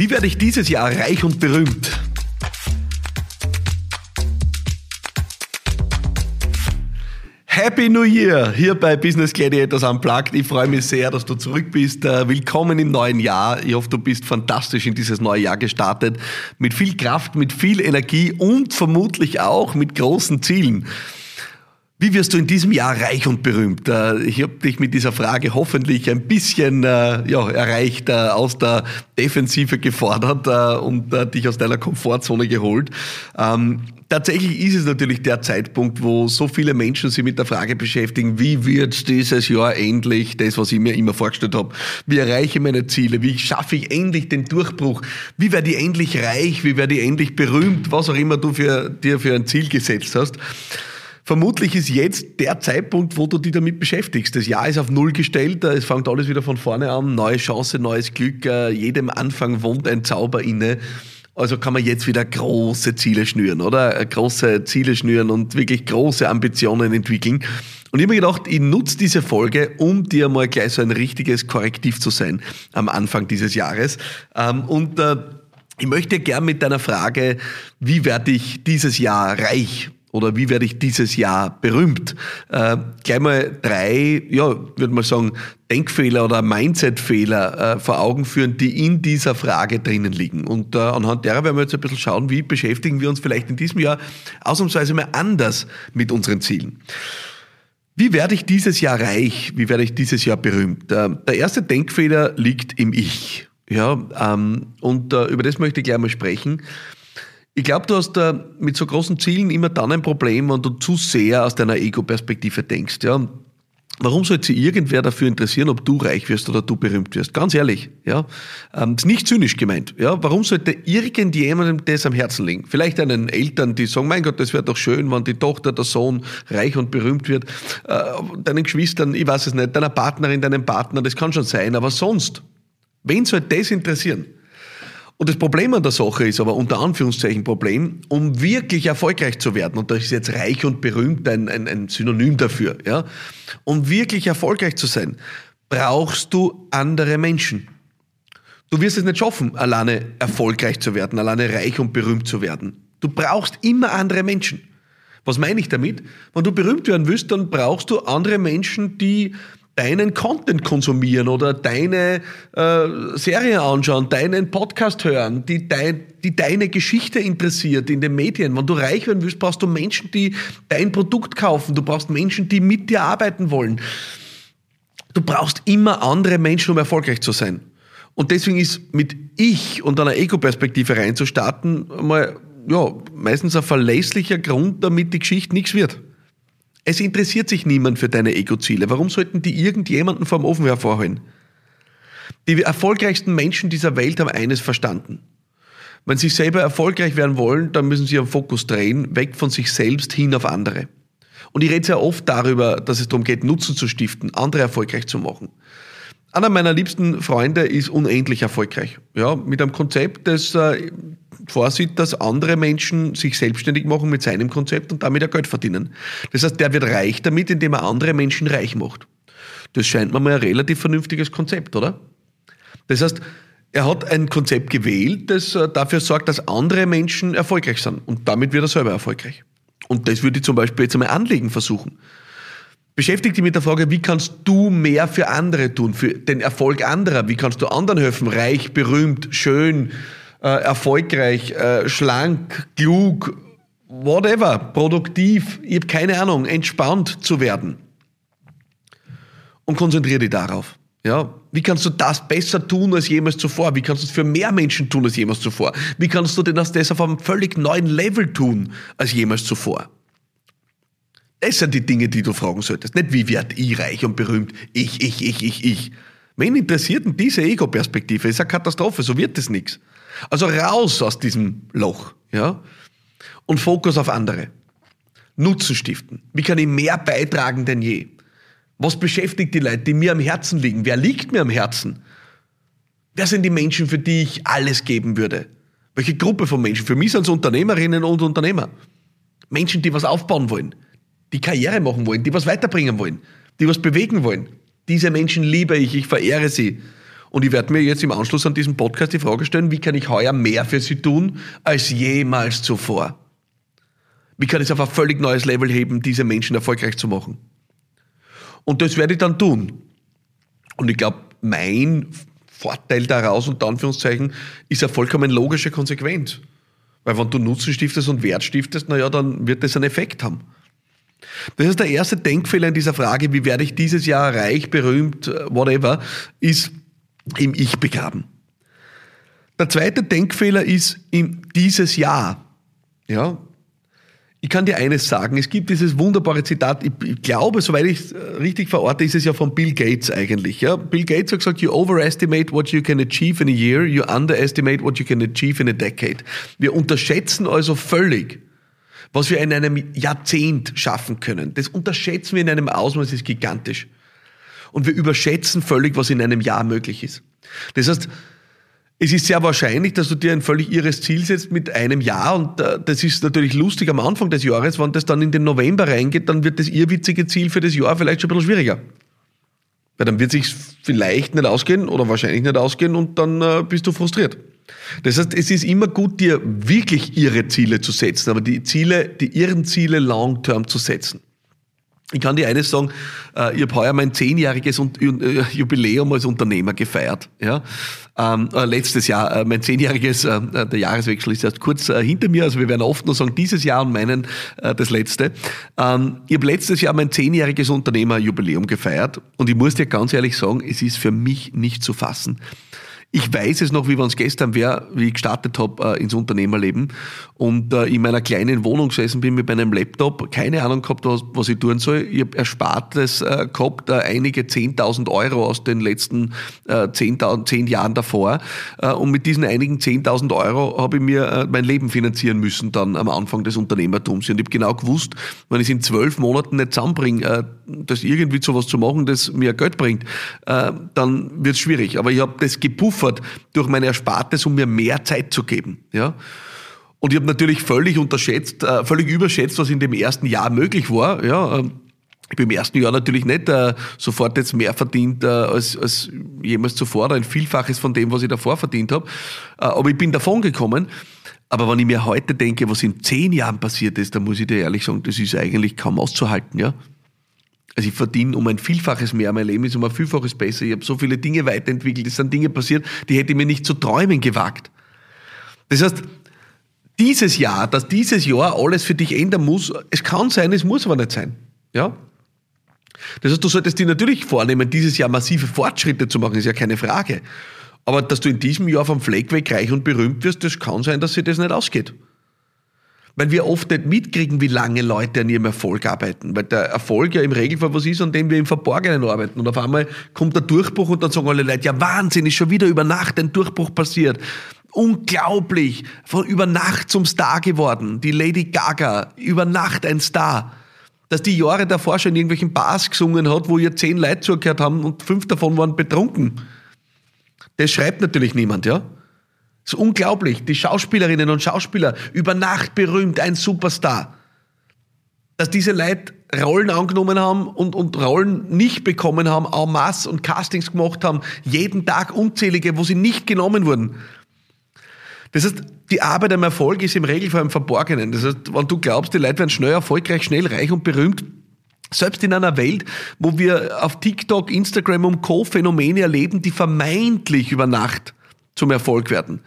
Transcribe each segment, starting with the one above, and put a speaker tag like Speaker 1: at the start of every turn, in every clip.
Speaker 1: Wie werde ich dieses Jahr reich und berühmt? Happy New Year hier bei Business Gladiators Unplugged. Ich freue mich sehr, dass du zurück bist. Äh, willkommen im neuen Jahr. Ich hoffe, du bist fantastisch in dieses neue Jahr gestartet. Mit viel Kraft, mit viel Energie und vermutlich auch mit großen Zielen. Wie wirst du in diesem Jahr reich und berühmt? Äh, ich habe dich mit dieser Frage hoffentlich ein bisschen äh, ja, erreicht, äh, aus der Defensive gefordert und dich aus deiner Komfortzone geholt. Ähm, tatsächlich ist es natürlich der Zeitpunkt, wo so viele Menschen sich mit der Frage beschäftigen, wie wird dieses Jahr endlich das, was ich mir immer vorgestellt habe? Wie erreiche ich meine Ziele? Wie schaffe ich endlich den Durchbruch? Wie werde ich endlich reich? Wie werde ich endlich berühmt? Was auch immer du für, dir für ein Ziel gesetzt hast. Vermutlich ist jetzt der Zeitpunkt, wo du dich damit beschäftigst. Das Jahr ist auf Null gestellt, es fängt alles wieder von vorne an, neue Chance, neues Glück, äh, jedem Anfang wohnt ein Zauber inne. Also kann man jetzt wieder große Ziele schnüren, oder? Große Ziele schnüren und wirklich große Ambitionen entwickeln. Und ich habe mir gedacht, ich nutze diese Folge, um dir mal gleich so ein richtiges Korrektiv zu sein am Anfang dieses Jahres. Ähm, und äh, ich möchte gern mit deiner Frage, wie werde ich dieses Jahr reich oder wie werde ich dieses Jahr berühmt? Äh, gleich mal drei, ja, würde man sagen, Denkfehler oder Mindset-Fehler äh, vor Augen führen, die in dieser Frage drinnen liegen. Und äh, anhand derer werden wir jetzt ein bisschen schauen, wie beschäftigen wir uns vielleicht in diesem Jahr ausnahmsweise mal anders mit unseren Zielen. Wie werde ich dieses Jahr reich? Wie werde ich dieses Jahr berühmt? Äh, der erste Denkfehler liegt im Ich. Ja, ähm, und äh, über das möchte ich gleich mal sprechen. Ich glaube, du hast da mit so großen Zielen immer dann ein Problem, wenn du zu sehr aus deiner Ego-Perspektive denkst. Ja? Warum sollte sich irgendwer dafür interessieren, ob du reich wirst oder du berühmt wirst? Ganz ehrlich, ja. Ähm, ist nicht zynisch gemeint. Ja, warum sollte irgendjemandem das am Herzen liegen? Vielleicht einen Eltern, die sagen, mein Gott, das wäre doch schön, wenn die Tochter, der Sohn reich und berühmt wird. Äh, deinen Geschwistern, ich weiß es nicht, deiner Partnerin, deinem Partner, das kann schon sein, aber sonst, wen soll das interessieren? Und das Problem an der Sache ist aber unter Anführungszeichen Problem, um wirklich erfolgreich zu werden, und da ist jetzt reich und berühmt ein, ein, ein Synonym dafür, ja, um wirklich erfolgreich zu sein, brauchst du andere Menschen. Du wirst es nicht schaffen, alleine erfolgreich zu werden, alleine reich und berühmt zu werden. Du brauchst immer andere Menschen. Was meine ich damit? Wenn du berühmt werden willst, dann brauchst du andere Menschen, die deinen Content konsumieren oder deine äh, Serie anschauen, deinen Podcast hören, die, dein, die deine Geschichte interessiert in den Medien. Wenn du reich werden willst, brauchst du Menschen, die dein Produkt kaufen. Du brauchst Menschen, die mit dir arbeiten wollen. Du brauchst immer andere Menschen, um erfolgreich zu sein. Und deswegen ist mit Ich und einer Ego-Perspektive reinzustarten mal ja, meistens ein verlässlicher Grund, damit die Geschichte nichts wird. Es interessiert sich niemand für deine Ego-Ziele. Warum sollten die irgendjemanden vom Ofen hervorholen? Die erfolgreichsten Menschen dieser Welt haben eines verstanden. Wenn sie selber erfolgreich werden wollen, dann müssen sie ihren Fokus drehen, weg von sich selbst hin auf andere. Und ich rede sehr oft darüber, dass es darum geht, Nutzen zu stiften, andere erfolgreich zu machen. Einer meiner liebsten Freunde ist unendlich erfolgreich. Ja, mit einem Konzept, das äh, vorsieht, dass andere Menschen sich selbstständig machen mit seinem Konzept und damit ja Geld verdienen. Das heißt, der wird reich damit, indem er andere Menschen reich macht. Das scheint mir mal ein relativ vernünftiges Konzept, oder? Das heißt, er hat ein Konzept gewählt, das äh, dafür sorgt, dass andere Menschen erfolgreich sind. Und damit wird er selber erfolgreich. Und das würde ich zum Beispiel jetzt einmal anlegen versuchen. Beschäftige dich mit der Frage, wie kannst du mehr für andere tun, für den Erfolg anderer? Wie kannst du anderen helfen, reich, berühmt, schön, äh, erfolgreich, äh, schlank, klug, whatever, produktiv, ich habe keine Ahnung, entspannt zu werden? Und konzentriere dich darauf. Ja, wie kannst du das besser tun als jemals zuvor? Wie kannst du es für mehr Menschen tun als jemals zuvor? Wie kannst du denn das auf einem völlig neuen Level tun als jemals zuvor? Das sind die Dinge, die du fragen solltest. Nicht, wie werde ich reich und berühmt? Ich, ich, ich, ich, ich. Wen interessiert denn diese Ego-Perspektive? Ist eine Katastrophe, so wird es nichts. Also raus aus diesem Loch, ja? Und Fokus auf andere. Nutzen stiften. Wie kann ich mehr beitragen denn je? Was beschäftigt die Leute, die mir am Herzen liegen? Wer liegt mir am Herzen? Wer sind die Menschen, für die ich alles geben würde? Welche Gruppe von Menschen? Für mich sind es Unternehmerinnen und Unternehmer. Menschen, die was aufbauen wollen die Karriere machen wollen, die was weiterbringen wollen, die was bewegen wollen. Diese Menschen liebe ich, ich verehre sie. Und ich werde mir jetzt im Anschluss an diesen Podcast die Frage stellen, wie kann ich heuer mehr für Sie tun als jemals zuvor? Wie kann ich es auf ein völlig neues Level heben, diese Menschen erfolgreich zu machen? Und das werde ich dann tun. Und ich glaube, mein Vorteil daraus, unter Anführungszeichen, ist eine vollkommen logische Konsequenz. Weil wenn du Nutzen stiftest und Wert stiftest, naja, dann wird das einen Effekt haben. Das ist der erste Denkfehler in dieser Frage, wie werde ich dieses Jahr reich, berühmt, whatever, ist im Ich begraben. Der zweite Denkfehler ist in dieses Jahr. Ja, ich kann dir eines sagen, es gibt dieses wunderbare Zitat, ich, ich glaube, soweit ich es äh, richtig verorte, ist es ja von Bill Gates eigentlich. Ja? Bill Gates hat gesagt, you overestimate what you can achieve in a year, you underestimate what you can achieve in a decade. Wir unterschätzen also völlig, was wir in einem Jahrzehnt schaffen können. Das unterschätzen wir in einem Ausmaß, das ist gigantisch. Und wir überschätzen völlig, was in einem Jahr möglich ist. Das heißt, es ist sehr wahrscheinlich, dass du dir ein völlig irres Ziel setzt mit einem Jahr und äh, das ist natürlich lustig am Anfang des Jahres, wenn das dann in den November reingeht, dann wird das irrwitzige Ziel für das Jahr vielleicht schon ein bisschen schwieriger. Weil dann wird sich vielleicht nicht ausgehen oder wahrscheinlich nicht ausgehen und dann äh, bist du frustriert. Das heißt, es ist immer gut, dir wirklich irre Ziele zu setzen, aber die Ziele, die irren Ziele long-term zu setzen. Ich kann dir eines sagen, äh, ich habe heuer mein zehnjähriges äh, Jubiläum als Unternehmer gefeiert. Ja? Ähm, äh, letztes Jahr, mein zehnjähriges, der Jahreswechsel ist erst kurz hinter mir, also wir werden oft nur sagen, dieses Jahr und meinen das letzte. Ähm, ich habe letztes Jahr mein zehnjähriges Unternehmerjubiläum gefeiert und ich muss dir ganz ehrlich sagen, es ist für mich nicht zu fassen. Ich weiß es noch, wie wenn es gestern wäre, wie ich gestartet habe äh, ins Unternehmerleben und äh, in meiner kleinen Wohnung gesessen bin mit meinem Laptop, keine Ahnung gehabt, was, was ich tun soll. Ich habe Erspartes äh, gehabt, äh, einige 10.000 Euro aus den letzten äh, 10, 10 Jahren davor äh, und mit diesen einigen 10.000 Euro habe ich mir äh, mein Leben finanzieren müssen dann am Anfang des Unternehmertums und ich habe genau gewusst, wenn ich es in zwölf Monaten nicht zusammenbringe, das irgendwie zu was zu machen, das mir Geld bringt, dann wird es schwierig. Aber ich habe das gepufft geopfert durch meine Erspartes, um mir mehr Zeit zu geben. Ja? Und ich habe natürlich völlig unterschätzt, äh, völlig überschätzt, was in dem ersten Jahr möglich war. Ja, ähm, ich habe im ersten Jahr natürlich nicht äh, sofort jetzt mehr verdient äh, als, als jemals zuvor, oder ein Vielfaches von dem, was ich davor verdient habe. Äh, aber ich bin davon gekommen. Aber wenn ich mir heute denke, was in zehn Jahren passiert ist, dann muss ich dir ehrlich sagen, das ist eigentlich kaum auszuhalten. Ja? Also ich verdiene um ein Vielfaches mehr, mein Leben ist um ein Vielfaches besser. Ich habe so viele Dinge weiterentwickelt, es sind Dinge passiert, die hätte ich mir nicht zu träumen gewagt. Das heißt, dieses Jahr, dass dieses Jahr alles für dich ändern muss, es kann sein, es muss aber nicht sein. Ja? Das heißt, du solltest dir natürlich vornehmen, dieses Jahr massive Fortschritte zu machen, ist ja keine Frage. Aber dass du in diesem Jahr vom Fleck weg reich und berühmt wirst, das kann sein, dass sich das nicht ausgeht. Weil wir oft nicht mitkriegen, wie lange Leute an ihrem Erfolg arbeiten. Weil der Erfolg ja im Regelfall was ist, an dem wir im Verborgenen arbeiten. Und auf einmal kommt der Durchbruch und dann sagen alle Leute, ja Wahnsinn, ist schon wieder über Nacht ein Durchbruch passiert. Unglaublich. Von über Nacht zum Star geworden. Die Lady Gaga, über Nacht ein Star. Dass die Jahre davor schon in irgendwelchen Bars gesungen hat, wo ihr zehn Leute zugehört haben und fünf davon waren betrunken. Das schreibt natürlich niemand, ja? Ist unglaublich. Die Schauspielerinnen und Schauspieler, über Nacht berühmt, ein Superstar. Dass diese Leute Rollen angenommen haben und, und Rollen nicht bekommen haben, en masse und Castings gemacht haben, jeden Tag unzählige, wo sie nicht genommen wurden. Das heißt, die Arbeit am Erfolg ist im Regelfall im Verborgenen. Das heißt, wenn du glaubst, die Leute werden schnell erfolgreich, schnell reich und berühmt, selbst in einer Welt, wo wir auf TikTok, Instagram und Co. Phänomene erleben, die vermeintlich über Nacht zum Erfolg werden.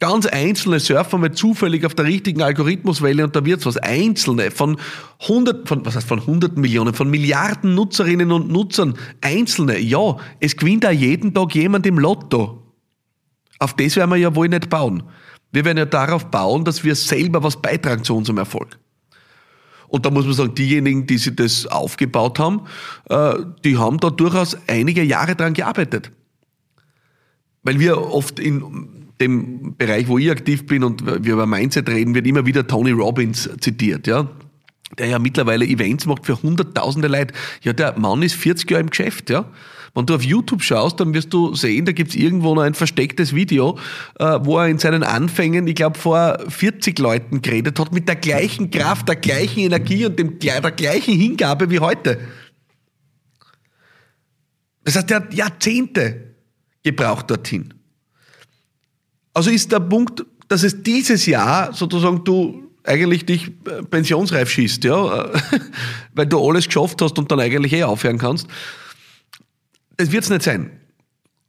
Speaker 1: Ganz einzelne surfen mal zufällig auf der richtigen Algorithmuswelle und da wird's was. Einzelne von hundert, von, was heißt von hunderten Millionen, von Milliarden Nutzerinnen und Nutzern. Einzelne. Ja, es gewinnt da jeden Tag jemand im Lotto. Auf das werden wir ja wohl nicht bauen. Wir werden ja darauf bauen, dass wir selber was beitragen zu unserem Erfolg. Und da muss man sagen, diejenigen, die sich das aufgebaut haben, äh, die haben da durchaus einige Jahre dran gearbeitet. Weil wir oft in dem Bereich, wo ich aktiv bin und wir über Mindset reden, wird immer wieder Tony Robbins zitiert, ja. Der ja mittlerweile Events macht für hunderttausende Leute. Ja, der Mann ist 40 Jahre im Geschäft, ja. Wenn du auf YouTube schaust, dann wirst du sehen, da gibt's irgendwo noch ein verstecktes Video, äh, wo er in seinen Anfängen, ich glaube, vor 40 Leuten geredet hat, mit der gleichen Kraft, der gleichen Energie und dem, der gleichen Hingabe wie heute. Das heißt, er hat Jahrzehnte gebraucht dorthin. Also ist der Punkt, dass es dieses Jahr sozusagen du eigentlich dich äh, pensionsreif schießt, ja, weil du alles geschafft hast und dann eigentlich eh aufhören kannst. Das wird es nicht sein.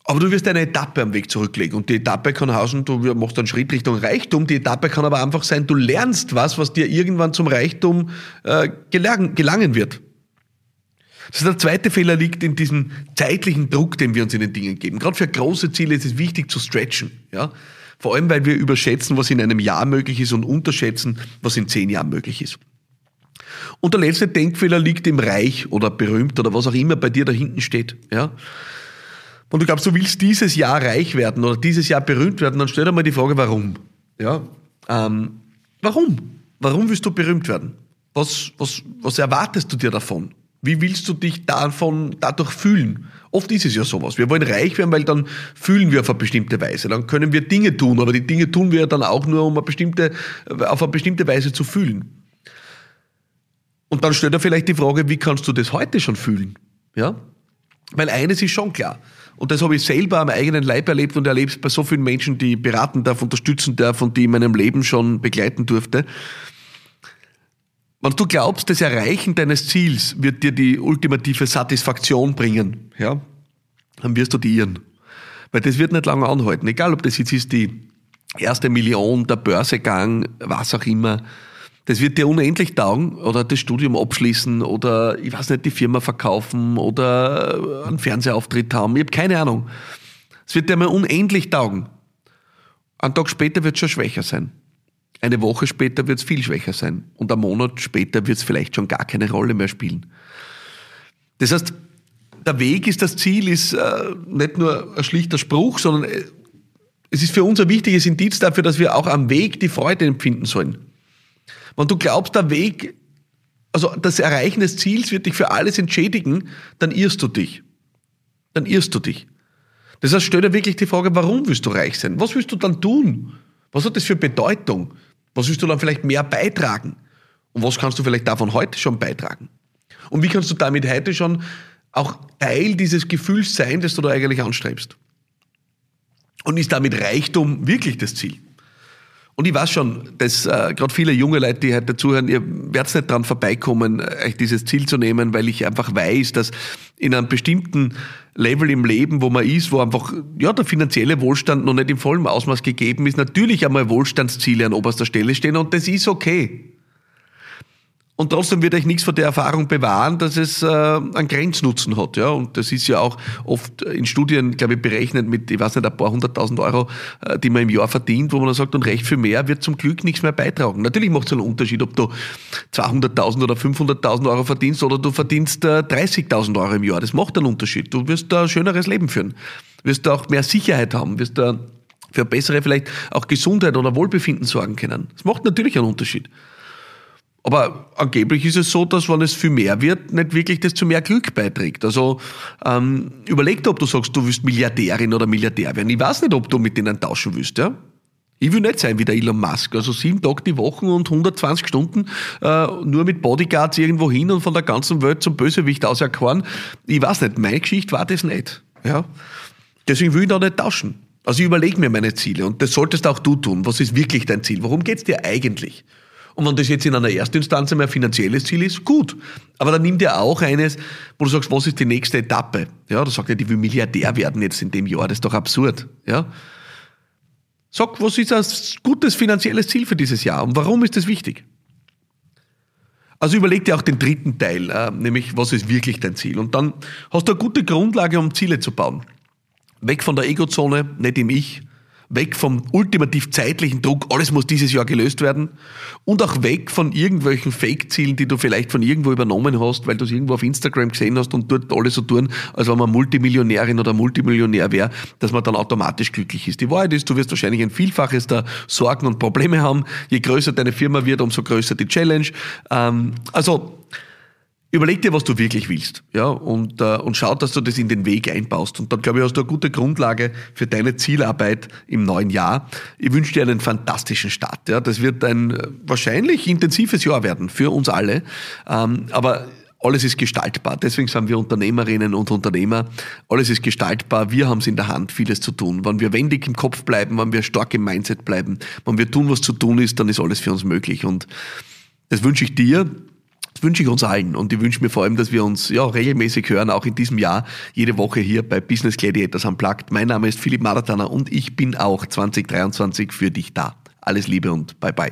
Speaker 1: Aber du wirst eine Etappe am Weg zurücklegen. Und die Etappe kann heißen, du machst einen Schritt Richtung Reichtum. Die Etappe kann aber einfach sein, du lernst was, was dir irgendwann zum Reichtum äh, gelangen, gelangen wird. Ist der zweite Fehler liegt in diesem zeitlichen Druck, den wir uns in den Dingen geben. Gerade für große Ziele ist es wichtig zu stretchen. Ja? Vor allem, weil wir überschätzen, was in einem Jahr möglich ist und unterschätzen, was in zehn Jahren möglich ist. Und der letzte Denkfehler liegt im Reich oder berühmt oder was auch immer bei dir da hinten steht. Ja? und du glaubst, du willst dieses Jahr reich werden oder dieses Jahr berühmt werden, dann stell dir mal die Frage, warum? Ja, ähm, warum? Warum willst du berühmt werden? Was, was, was erwartest du dir davon? Wie willst du dich davon, dadurch fühlen? Oft ist es ja sowas. Wir wollen reich werden, weil dann fühlen wir auf eine bestimmte Weise. Dann können wir Dinge tun, aber die Dinge tun wir dann auch nur, um eine bestimmte, auf eine bestimmte Weise zu fühlen. Und dann stellt er vielleicht die Frage, wie kannst du das heute schon fühlen? Ja? Weil eines ist schon klar. Und das habe ich selber am eigenen Leib erlebt und erlebt bei so vielen Menschen, die ich beraten darf, unterstützen darf und die in meinem Leben schon begleiten durfte. Wenn du glaubst, das Erreichen deines Ziels wird dir die ultimative Satisfaktion bringen, ja, dann wirst du die irren. Weil das wird nicht lange anhalten. Egal, ob das jetzt ist die erste Million, der Börsegang, was auch immer. Das wird dir unendlich taugen oder das Studium abschließen oder ich weiß nicht, die Firma verkaufen oder einen Fernsehauftritt haben. Ich habe keine Ahnung. Es wird dir mal unendlich taugen. Ein Tag später wird es schon schwächer sein. Eine Woche später wird es viel schwächer sein. Und ein Monat später wird es vielleicht schon gar keine Rolle mehr spielen. Das heißt, der Weg ist das Ziel, ist äh, nicht nur ein schlichter Spruch, sondern äh, es ist für uns ein wichtiges Indiz dafür, dass wir auch am Weg die Freude empfinden sollen. Wenn du glaubst, der Weg, also das Erreichen des Ziels wird dich für alles entschädigen, dann irrst du dich. Dann irrst du dich. Das heißt, stell dir wirklich die Frage, warum willst du reich sein? Was willst du dann tun? Was hat das für Bedeutung? Was willst du dann vielleicht mehr beitragen? Und was kannst du vielleicht davon heute schon beitragen? Und wie kannst du damit heute schon auch Teil dieses Gefühls sein, das du da eigentlich anstrebst? Und ist damit Reichtum wirklich das Ziel? Und ich weiß schon, dass äh, gerade viele junge Leute, die heute zuhören, ihr werdet nicht dran vorbeikommen, euch dieses Ziel zu nehmen, weil ich einfach weiß, dass in einem bestimmten Level im Leben, wo man ist, wo einfach ja der finanzielle Wohlstand noch nicht im vollen Ausmaß gegeben ist, natürlich einmal Wohlstandsziele an oberster Stelle stehen und das ist okay. Und trotzdem wird euch nichts von der Erfahrung bewahren, dass es äh, einen Grenznutzen hat. Ja? Und das ist ja auch oft in Studien, glaube ich, berechnet mit, ich weiß nicht, ein paar hunderttausend Euro, äh, die man im Jahr verdient, wo man dann sagt, und recht viel mehr wird zum Glück nichts mehr beitragen. Natürlich macht es einen Unterschied, ob du 200.000 oder 500.000 Euro verdienst oder du verdienst äh, 30.000 Euro im Jahr. Das macht einen Unterschied. Du wirst da ein schöneres Leben führen. Wirst da auch mehr Sicherheit haben, wirst da für bessere vielleicht auch Gesundheit oder Wohlbefinden sorgen können. Das macht natürlich einen Unterschied. Aber angeblich ist es so, dass wenn es viel mehr wird, nicht wirklich das zu mehr Glück beiträgt. Also ähm, überleg dir, ob du sagst, du willst Milliardärin oder Milliardär werden. Ich weiß nicht, ob du mit denen tauschen willst. Ja? Ich will nicht sein wie der Elon Musk. Also sieben Tage die Woche und 120 Stunden äh, nur mit Bodyguards irgendwo hin und von der ganzen Welt zum Bösewicht auserkoren. Ich weiß nicht, meine Geschichte war das nicht. Ja? Deswegen will ich da nicht tauschen. Also ich überlege mir meine Ziele und das solltest auch du tun. Was ist wirklich dein Ziel? Worum geht's dir eigentlich? Und wenn das jetzt in einer Erstinstanz ein finanzielles Ziel ist, gut. Aber dann nimm dir auch eines, wo du sagst, was ist die nächste Etappe? Ja, da sagt er, die will Milliardär werden jetzt in dem Jahr. Das ist doch absurd. Ja. Sag, was ist ein gutes finanzielles Ziel für dieses Jahr und warum ist das wichtig? Also überleg dir auch den dritten Teil, äh, nämlich was ist wirklich dein Ziel? Und dann hast du eine gute Grundlage, um Ziele zu bauen. Weg von der Egozone, nicht im Ich, weg vom ultimativ zeitlichen Druck, alles muss dieses Jahr gelöst werden und auch weg von irgendwelchen Fake-Zielen, die du vielleicht von irgendwo übernommen hast, weil du es irgendwo auf Instagram gesehen hast und dort alles so tun, als wenn man Multimillionärin oder Multimillionär wäre, dass man dann automatisch glücklich ist. Die Wahrheit ist, du wirst wahrscheinlich ein Vielfaches der Sorgen und Probleme haben. Je größer deine Firma wird, umso größer die Challenge. Ähm, also Überleg dir, was du wirklich willst, ja, und, äh, und schau, dass du das in den Weg einbaust. Und dann, glaube ich, hast du eine gute Grundlage für deine Zielarbeit im neuen Jahr. Ich wünsche dir einen fantastischen Start, ja. Das wird ein äh, wahrscheinlich intensives Jahr werden für uns alle. Ähm, aber alles ist gestaltbar. Deswegen sind wir Unternehmerinnen und Unternehmer. Alles ist gestaltbar. Wir haben es in der Hand, vieles zu tun. Wenn wir wendig im Kopf bleiben, wenn wir stark im Mindset bleiben, wenn wir tun, was zu tun ist, dann ist alles für uns möglich. Und das wünsche ich dir. Wünsche ich uns allen und ich wünsche mir vor allem, dass wir uns ja regelmäßig hören, auch in diesem Jahr, jede Woche hier bei Business Gladiators Unplugged. Mein Name ist Philipp Maratana und ich bin auch 2023 für dich da. Alles Liebe und bye bye.